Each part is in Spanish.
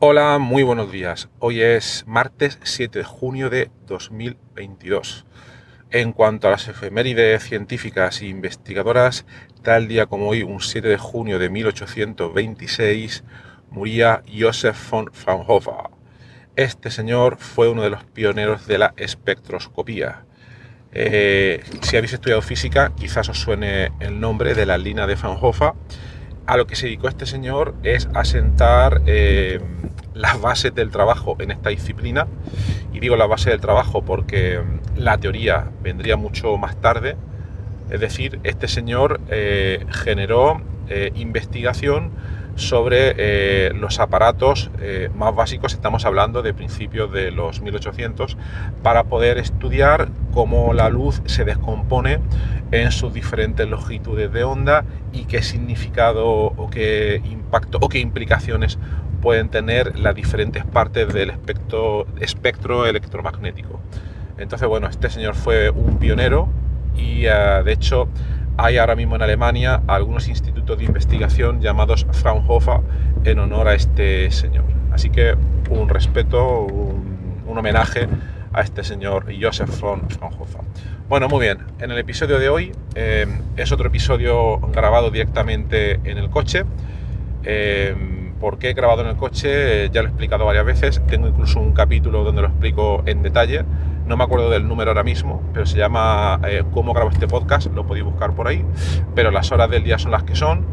Hola, muy buenos días. Hoy es martes 7 de junio de 2022. En cuanto a las efemérides científicas e investigadoras, tal día como hoy, un 7 de junio de 1826, moría Joseph von Fraunhofer. Este señor fue uno de los pioneros de la espectroscopía. Eh, si habéis estudiado física, quizás os suene el nombre de la línea de Fraunhofer a lo que se dedicó este señor es a sentar eh, las bases del trabajo en esta disciplina. Y digo la base del trabajo porque mm, la teoría vendría mucho más tarde. Es decir, este señor eh, generó eh, investigación sobre eh, los aparatos eh, más básicos, estamos hablando de principios de los 1800, para poder estudiar cómo la luz se descompone en sus diferentes longitudes de onda y qué significado o qué impacto o qué implicaciones pueden tener las diferentes partes del espectro, espectro electromagnético. Entonces, bueno, este señor fue un pionero y eh, de hecho hay ahora mismo en Alemania algunos institutos de investigación llamados Fraunhofer en honor a este señor. Así que un respeto, un, homenaje a este señor Joseph von Fraunhofer. Bueno, muy bien, en el episodio de hoy eh, es otro episodio grabado directamente en el coche. Eh, ¿Por qué he grabado en el coche? ya lo he explicado varias veces. Tengo incluso un capítulo donde lo explico en detalle no me acuerdo del número ahora mismo, pero se llama eh, Cómo grabo este podcast, lo podéis buscar por ahí, pero las horas del día son las que son.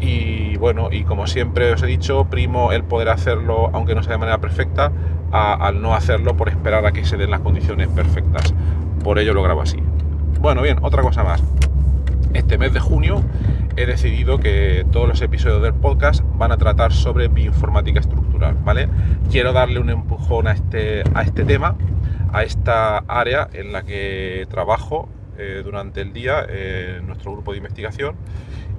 Y bueno, y como siempre os he dicho, primo el poder hacerlo, aunque no sea de manera perfecta, al no hacerlo por esperar a que se den las condiciones perfectas. Por ello lo grabo así. Bueno, bien, otra cosa más. Este mes de junio he decidido que todos los episodios del podcast van a tratar sobre bioinformática estructural, ¿vale? Quiero darle un empujón a este, a este tema a esta área en la que trabajo eh, durante el día en nuestro grupo de investigación.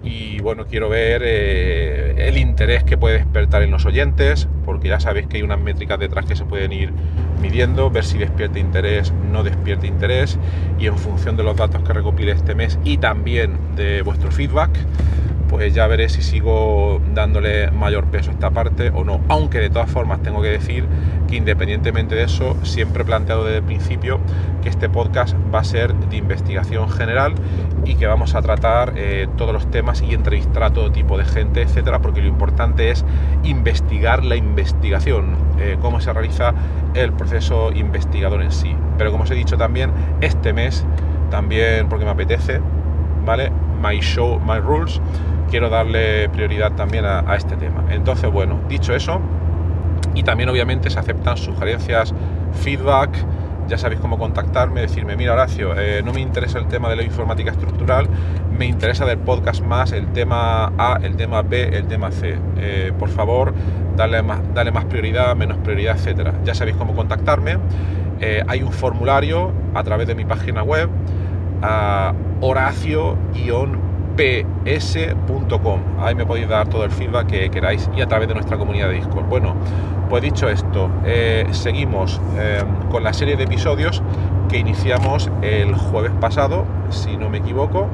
Y bueno, quiero ver eh, el interés que puede despertar en los oyentes, porque ya sabéis que hay unas métricas detrás que se pueden ir midiendo, ver si despierta interés, no despierta interés, y en función de los datos que recopile este mes y también de vuestro feedback, pues ya veré si sigo dándole mayor peso a esta parte o no. Aunque de todas formas tengo que decir que independientemente de eso, siempre he planteado desde el principio que este podcast va a ser de investigación general y que vamos a tratar eh, todos los temas y entrevistar a todo tipo de gente, etcétera, porque lo importante es investigar la investigación, eh, cómo se realiza el proceso investigador en sí. Pero como os he dicho también, este mes, también porque me apetece, ¿vale? My Show, My Rules, quiero darle prioridad también a, este tema. Entonces, bueno, dicho eso, y también obviamente se aceptan sugerencias, feedback, ya sabéis cómo contactarme, decirme, mira Horacio, eh, no me interesa el tema de la informática estructural, me interesa del podcast más el tema A, el tema B, el tema C. Eh, por favor, dale más, dale más prioridad, menos prioridad, etcétera. Ya sabéis cómo contactarme. Eh, hay un formulario a través de mi página web, horacio ps.com. Ahí me podéis dar todo el feedback que queráis y a través de nuestra comunidad de Discord. Bueno, pues dicho esto, eh, seguimos eh, con la serie de episodios que iniciamos el jueves pasado, si no me equivoco,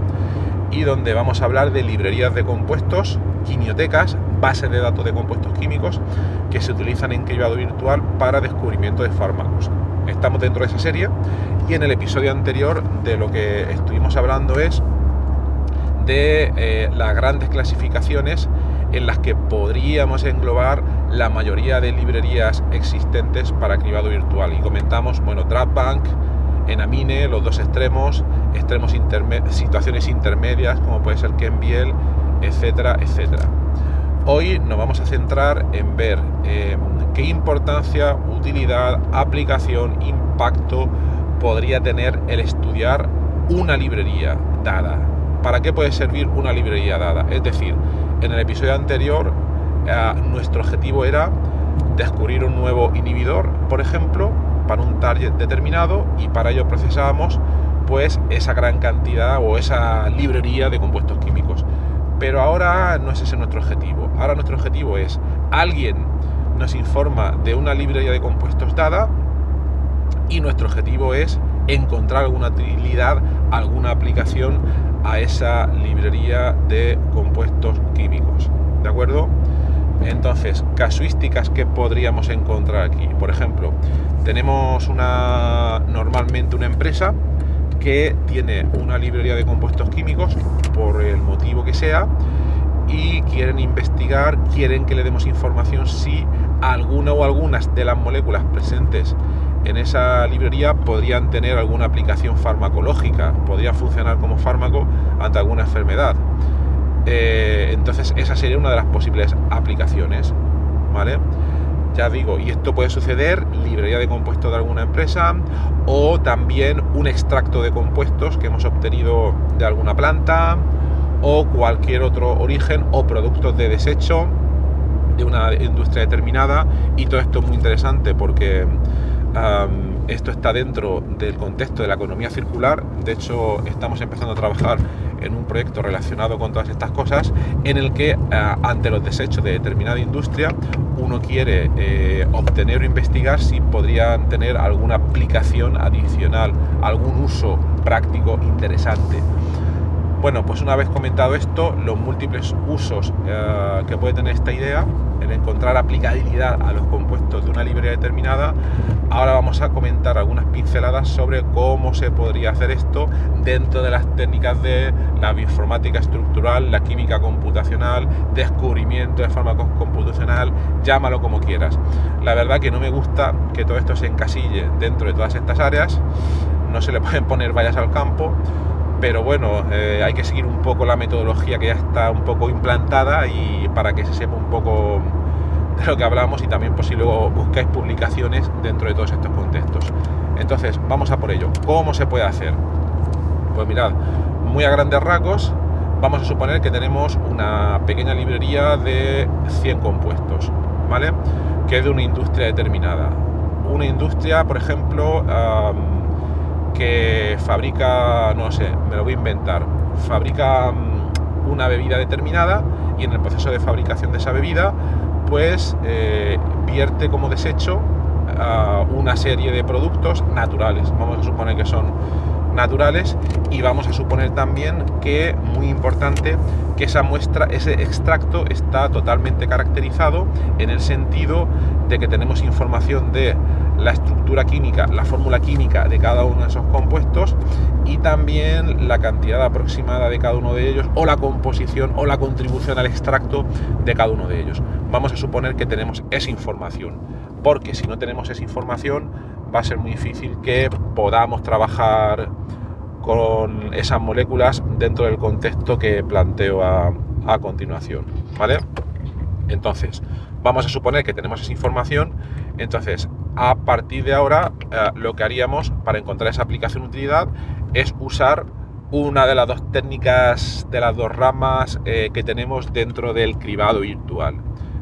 y donde vamos a hablar de librerías de compuestos, quimiotecas, bases de datos de compuestos químicos que se utilizan en cribado virtual para descubrimiento de fármacos. Estamos dentro de esa serie y en el episodio anterior de lo que estuvimos hablando es de eh, las grandes clasificaciones en las que podríamos englobar la mayoría de librerías existentes para cribado virtual. Y comentamos, bueno, DraftBank, Enamine, los dos extremos, extremos situaciones intermedias, como puede ser Kenbiel, etcétera, etcétera. Hoy nos vamos a centrar en ver em, qué importancia, utilidad, aplicación, impacto podría tener el estudiar una librería dada. ¿Para qué puede servir una librería dada? Es decir, en el episodio anterior eh, nuestro objetivo era descubrir un nuevo inhibidor, por ejemplo, para un target determinado y para ello procesábamos pues esa gran cantidad o esa librería de compuestos químicos. Pero ahora no es ese nuestro objetivo. Ahora nuestro objetivo es alguien nos informa de una librería de compuestos dada y nuestro objetivo es encontrar alguna utilidad, alguna aplicación a esa librería de compuestos químicos. ¿De acuerdo? Entonces, casuísticas que podríamos encontrar aquí. Por ejemplo, tenemos una normalmente una empresa que tiene una librería de compuestos químicos por el motivo que sea y quieren investigar, quieren que le demos información si alguna o algunas de las moléculas presentes en esa librería podrían tener alguna aplicación farmacológica, podrían funcionar como fármaco ante alguna enfermedad. Eh, entonces esa sería una de las posibles aplicaciones, ¿vale? Ya digo, y esto puede suceder, librería de compuestos de alguna empresa o también un extracto de compuestos que hemos obtenido de alguna planta o cualquier otro origen o productos de desecho de una industria determinada. Y todo esto es muy interesante porque esto está dentro del contexto de la economía circular. De hecho, estamos empezando a trabajar en un proyecto relacionado con todas estas cosas en el que ah, ante los desechos de determinada industria uno quiere eh, obtener o investigar si podrían tener alguna aplicación adicional, algún uso práctico interesante. Bueno, pues una vez comentado esto, los múltiples usos eh, que puede tener esta idea, el encontrar aplicabilidad a los compuestos de una librería determinada, ahora vamos a comentar algunas pinceladas sobre cómo se podría hacer esto dentro de las técnicas de la bioinformática estructural, la química computacional, descubrimiento de fármacos computacional, llámalo como quieras. La verdad que no me gusta que todo esto se encasille dentro de todas estas áreas, no se le pueden poner vallas al campo, pero bueno, eh, hay que seguir un poco la metodología que ya está un poco implantada y para que se sepa un poco de lo que hablamos y también pues si luego buscáis publicaciones dentro de todos estos contextos. Entonces, vamos a por ello. ¿Cómo se puede hacer? Pues mirad, muy a grandes rasgos, vamos a suponer que tenemos una pequeña librería de 100 compuestos, ¿vale? Que es de una industria determinada. Una industria, por ejemplo, que fabrica, no sé, me lo voy a inventar, fabrica mm, una bebida determinada y en el proceso de fabricación de esa bebida, pues eh, vierte como desecho una serie de productos naturales. Vamos a suponer que son naturales y vamos a suponer también que, muy importante, que esa muestra, ese extracto está totalmente caracterizado en el sentido de que tenemos información de la estructura química, la fórmula química de cada uno de esos compuestos y también la cantidad aproximada de cada uno de ellos o la composición o la contribución al extracto de cada uno de ellos. Vamos a suponer que tenemos esa información, porque si no tenemos esa información va a ser muy difícil que podamos trabajar con esas moléculas dentro del contexto que planteo a, continuación. ¿Vale? Entonces, vamos a suponer que tenemos esa información, entonces a partir de ahora eh, lo que haríamos para encontrar esa aplicación utilidad es usar una de las dos técnicas, de las dos ramas eh, que tenemos dentro del cribado virtual,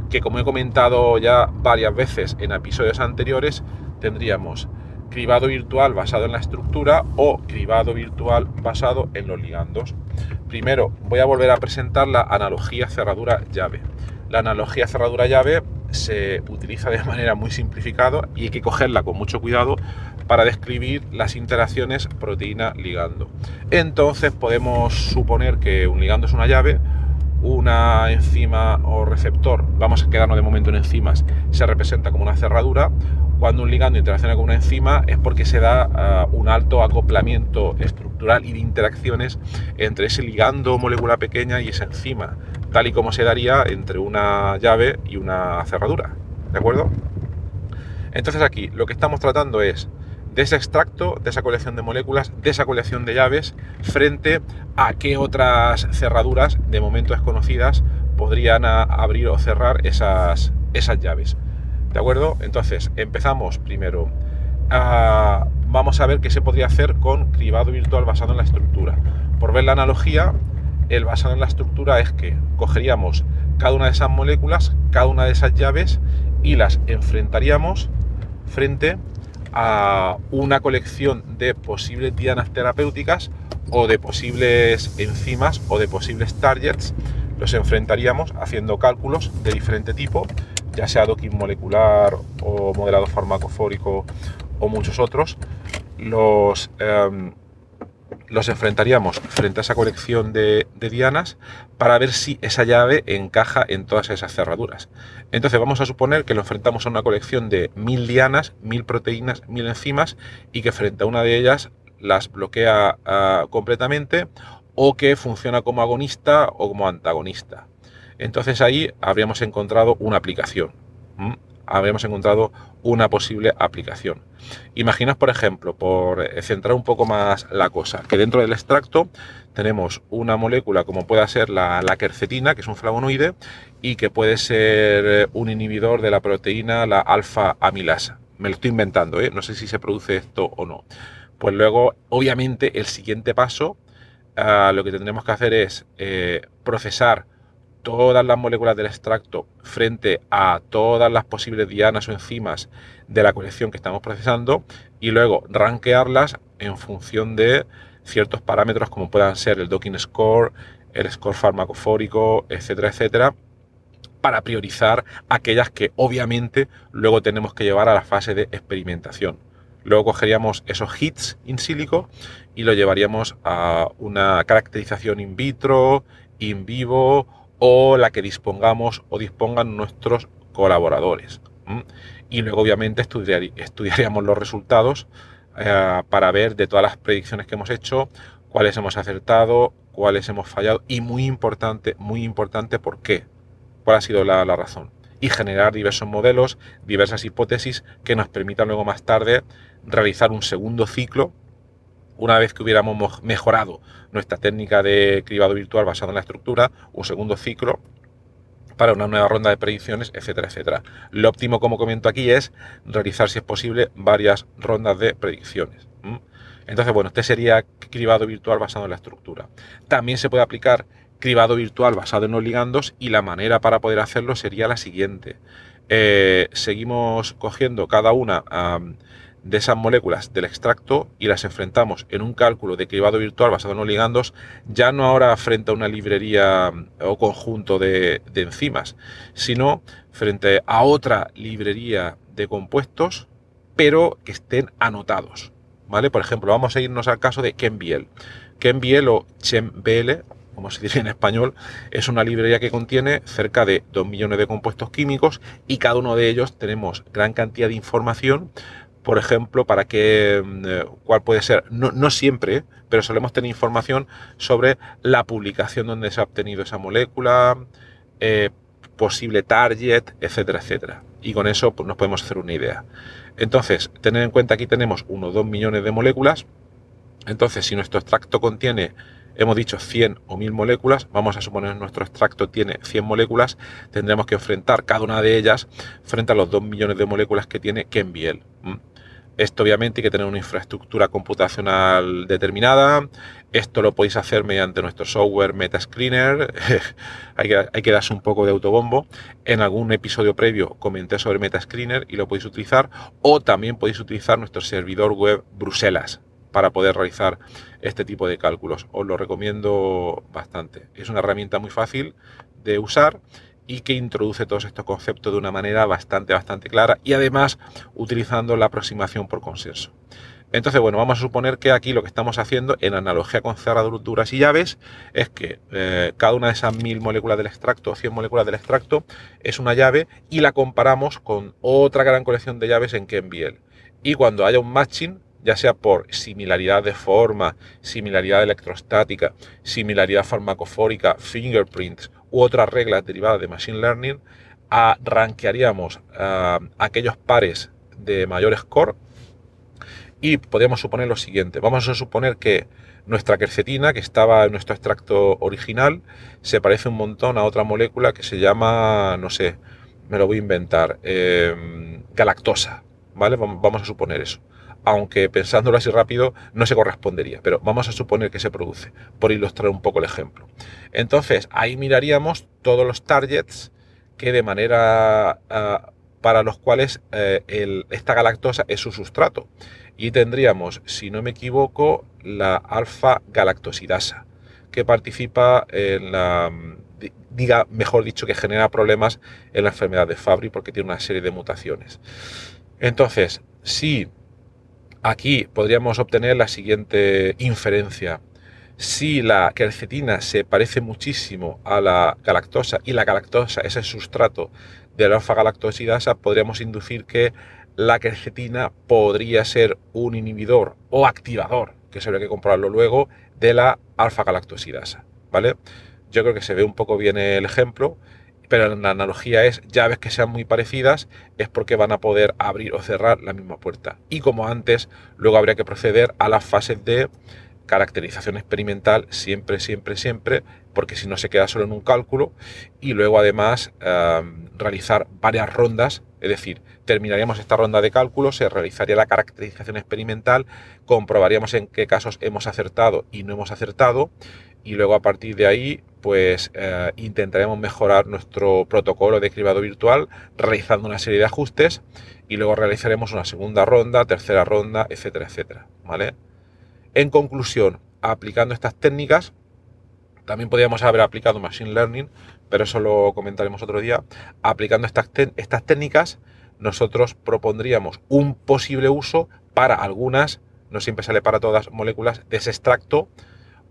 que como he comentado ya varias veces en episodios anteriores, tendríamos cribado virtual basado en la estructura o cribado virtual basado en los ligandos. Primero voy a volver a presentar la analogía cerradura llave. La analogía cerradura llave se utiliza de manera muy simplificada y hay que cogerla con mucho cuidado para describir las interacciones proteína-ligando. Entonces podemos suponer que un ligando es una llave, una enzima o receptor, vamos a quedarnos de momento en enzimas, se representa como una cerradura. Cuando un ligando interacciona con una enzima es porque se da ah, un alto acoplamiento estructural y de interacciones entre ese ligando molécula pequeña y esa enzima tal y como se daría entre una llave y una cerradura. ¿De acuerdo? Entonces aquí lo que estamos tratando es de ese extracto, de esa colección de moléculas, de esa colección de llaves, frente a qué otras cerraduras, de momento desconocidas, podrían abrir o cerrar esas, esas llaves. ¿De acuerdo? Entonces, empezamos primero. A, vamos a ver qué se podría hacer con cribado virtual basado en la estructura. Por ver la analogía, el basado en la estructura es que cogeríamos cada una de esas moléculas, cada una de esas llaves y las enfrentaríamos frente a una colección de posibles dianas terapéuticas o de posibles enzimas o de posibles targets. Los enfrentaríamos haciendo cálculos de diferente tipo, ya sea docking molecular o modelado farmacofórico o muchos otros. Los, em, los enfrentaríamos frente a esa colección de, dianas para ver si esa llave encaja en todas esas cerraduras. Entonces vamos a suponer que lo enfrentamos a una colección de mil dianas, mil proteínas, mil enzimas y que frente a una de ellas las bloquea ah, completamente o que funciona como agonista o como antagonista. Entonces ahí habríamos encontrado una aplicación habríamos encontrado una posible aplicación. Imaginaos, por ejemplo, por eh, centrar un poco más la cosa, que dentro del extracto tenemos una molécula como puede ser la, la quercetina, que es un flavonoide, y que puede ser eh, un inhibidor de la proteína, la alfa amilasa. Me lo estoy inventando, ¿eh? no sé si se produce esto o no. Pues luego, obviamente, el siguiente paso, ah, lo que tendremos que hacer es procesar todas las moléculas del extracto frente a todas las posibles dianas o enzimas de la colección que estamos procesando y luego rankearlas en función de ciertos parámetros como puedan ser el docking score, el score farmacofórico, etcétera, etcétera, para priorizar aquellas que obviamente luego tenemos que llevar a la fase de experimentación. Luego cogeríamos esos hits in silico y lo llevaríamos a una caracterización in vitro, in vivo o la que dispongamos o dispongan nuestros colaboradores. Y luego obviamente estudiaríamos los resultados eh, para ver de todas las predicciones que hemos hecho, cuáles hemos acertado, cuáles hemos fallado y muy importante, muy importante, ¿por qué? ¿Cuál ha sido la, la razón? Y generar diversos modelos, diversas hipótesis que nos permitan luego más tarde realizar un segundo ciclo una vez que hubiéramos mejorado nuestra técnica de cribado virtual basada en la estructura, un segundo ciclo para una nueva ronda de predicciones, etcétera, etcétera. Lo óptimo, como comento aquí, es realizar, si es posible, varias rondas de predicciones. Entonces, bueno, este sería cribado virtual basado en la estructura. También se puede aplicar cribado virtual basado en los ligandos y la manera para poder hacerlo sería la siguiente. Eh, seguimos cogiendo cada una de esas moléculas del extracto y las enfrentamos en un cálculo de cribado virtual basado en los ya no ahora frente a una librería mm, o conjunto de, enzimas, sino frente a otra librería de compuestos, pero que estén anotados. ¿Vale? Por ejemplo, vamos a irnos al caso de ChemBiel. ChemBiel o ChemBL, como se dice en español, es una librería que contiene cerca de 2 millones de compuestos químicos y cada uno de ellos tenemos gran cantidad de información por ejemplo, para qué, mm, eh, cuál puede ser, no, siempre, pero solemos tener información sobre la publicación donde se ha obtenido esa molécula, eh, posible target, etcétera, etcétera. Y con eso pues, nos podemos hacer una idea. Entonces, tener en cuenta aquí tenemos unos 2 millones de moléculas. Entonces, si nuestro extracto contiene, hemos dicho 100 o 1000 moléculas, vamos a suponer que nuestro extracto tiene 100 moléculas, tendremos que enfrentar cada una de ellas frente a los 2 millones de moléculas que tiene Kenbiel. Esto obviamente hay que tener una infraestructura computacional determinada. Esto lo podéis hacer mediante nuestro software Metascreener. hay, que, hay que darse un poco de autobombo. En algún episodio previo comenté sobre Metascreener y lo podéis utilizar. O también podéis utilizar nuestro servidor web Bruselas para poder realizar este tipo de cálculos. Os lo recomiendo bastante. Es una herramienta muy fácil de usar y que introduce todos estos conceptos de una manera bastante, bastante clara y además utilizando la aproximación por consenso. Entonces, bueno, vamos a suponer que aquí lo que estamos haciendo en analogía con cerraduras y llaves es que eh, cada una de esas mil moléculas del extracto o 100 moléculas del extracto es una llave y la comparamos con otra gran colección de llaves en KenBiel. Y cuando haya un matching, ya sea por similaridad de forma, similaridad electrostática, similaridad farmacofórica, fingerprints u otras reglas derivadas de Machine Learning, arranquearíamos aquellos pares de mayor score y podríamos suponer lo siguiente. Vamos a suponer que nuestra quercetina, que estaba en nuestro extracto original, se parece un montón a otra molécula que se llama, no sé, me lo voy a inventar, em, galactosa, ¿vale? Vamos a suponer eso. Aunque pensándolo así rápido no se correspondería, pero vamos a suponer que se produce, por ilustrar un poco el ejemplo. Entonces, ahí miraríamos todos los targets que de manera ah, para los cuales eh, esta galactosa es su sustrato. Y tendríamos, si no me equivoco, la alfa-galactosidasa, que participa en la, diga, mejor dicho, que genera problemas en la enfermedad de Fabry porque tiene una serie de mutaciones. Entonces, si aquí podríamos obtener la siguiente inferencia. Si la quercetina se parece muchísimo a la galactosa y la galactosa es el sustrato de la alfa-galactosidasa, podríamos inducir que la quercetina podría ser un inhibidor o activador, que se habría que comprobarlo luego, de la alfa-galactosidasa, ¿vale? Yo creo que se ve un poco bien el ejemplo, pero la analogía es llaves que sean muy parecidas es porque van a poder abrir o cerrar la misma puerta. Y como antes, luego habría que proceder a las fases de caracterización experimental siempre, siempre, siempre, porque si no se queda solo en un cálculo y luego además realizar varias rondas, es decir, terminaríamos esta ronda de cálculo, se realizaría la caracterización experimental, comprobaríamos en qué casos hemos acertado y no hemos acertado y luego a partir de ahí pues eh, intentaremos mejorar nuestro protocolo de cribado virtual realizando una serie de ajustes y luego realizaremos una segunda ronda, tercera ronda, etcétera, etcétera, ¿vale? En conclusión, aplicando estas técnicas, también podríamos haber aplicado Machine Learning, pero eso lo comentaremos otro día. Aplicando estas, estas técnicas, nosotros propondríamos un posible uso para algunas, no siempre sale para todas, moléculas de ese extracto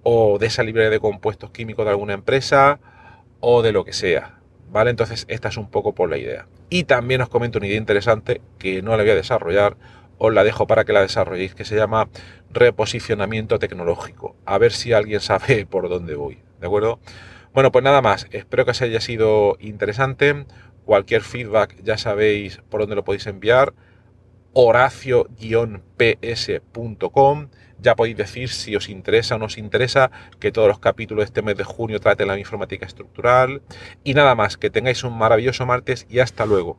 o de esa librería de compuestos químicos de alguna empresa o de lo que sea. ¿Vale? Entonces, esta es un poco por la idea. Y también os comento una idea interesante que no la voy a desarrollar, os la dejo para que la desarrolléis, que se llama reposicionamiento tecnológico. A ver si alguien sabe por dónde voy. ¿De acuerdo? Bueno, pues nada más. Espero que os haya sido interesante. Cualquier feedback ya sabéis por dónde lo podéis enviar. Horacio-ps.com. Ya podéis decir si os interesa o no os interesa que todos los capítulos de este mes de junio traten la informática estructural. Y nada más, que tengáis un maravilloso martes y hasta luego.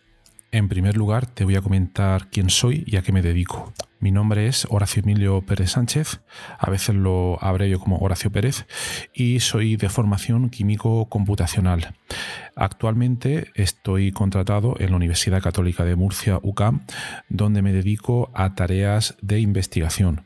En primer lugar, te voy a comentar quién soy y a qué me dedico. Mi nombre es Horacio Emilio Pérez Sánchez, a veces lo abrevio como Horacio Pérez, y soy de formación químico computacional. Actualmente estoy contratado en la Universidad Católica de Murcia, UCAM, donde me dedico a tareas de investigación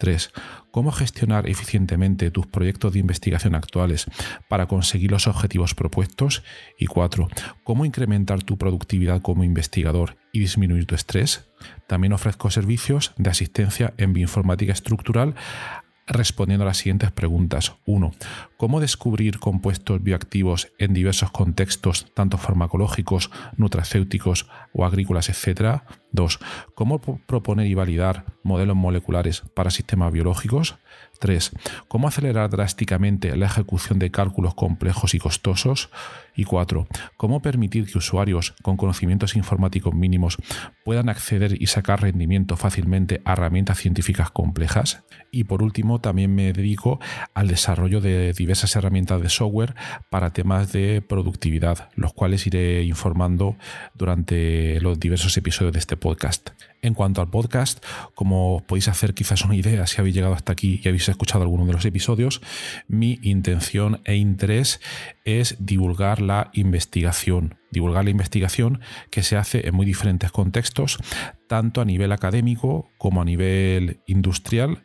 3. Cómo gestionar eficientemente tus proyectos de investigación actuales para conseguir los objetivos propuestos. Y 4. Cómo incrementar tu productividad como investigador y disminuir tu estrés. También ofrezco servicios de asistencia en bioinformática estructural respondiendo a las siguientes preguntas. 1. ¿Cómo descubrir compuestos bioactivos en diversos contextos, tanto farmacológicos, nutracéuticos o agrícolas, etcétera? 2. ¿Cómo proponer y validar modelos moleculares para sistemas biológicos? 3. ¿Cómo acelerar drásticamente la ejecución de cálculos complejos y costosos? Y 4. ¿Cómo permitir que usuarios con conocimientos informáticos mínimos puedan acceder y sacar rendimiento fácilmente a herramientas científicas complejas? Y por último, también me dedico al desarrollo de diversas herramientas de software para temas de productividad, los cuales iré informando durante los diversos episodios de este podcast. En cuanto al podcast, como podéis hacer quizás una idea si habéis llegado hasta aquí y habéis escuchado alguno de los episodios, mi intención e interés es divulgar la investigación. Divulgar la investigación que se hace en muy diferentes contextos, tanto a nivel académico como a nivel industrial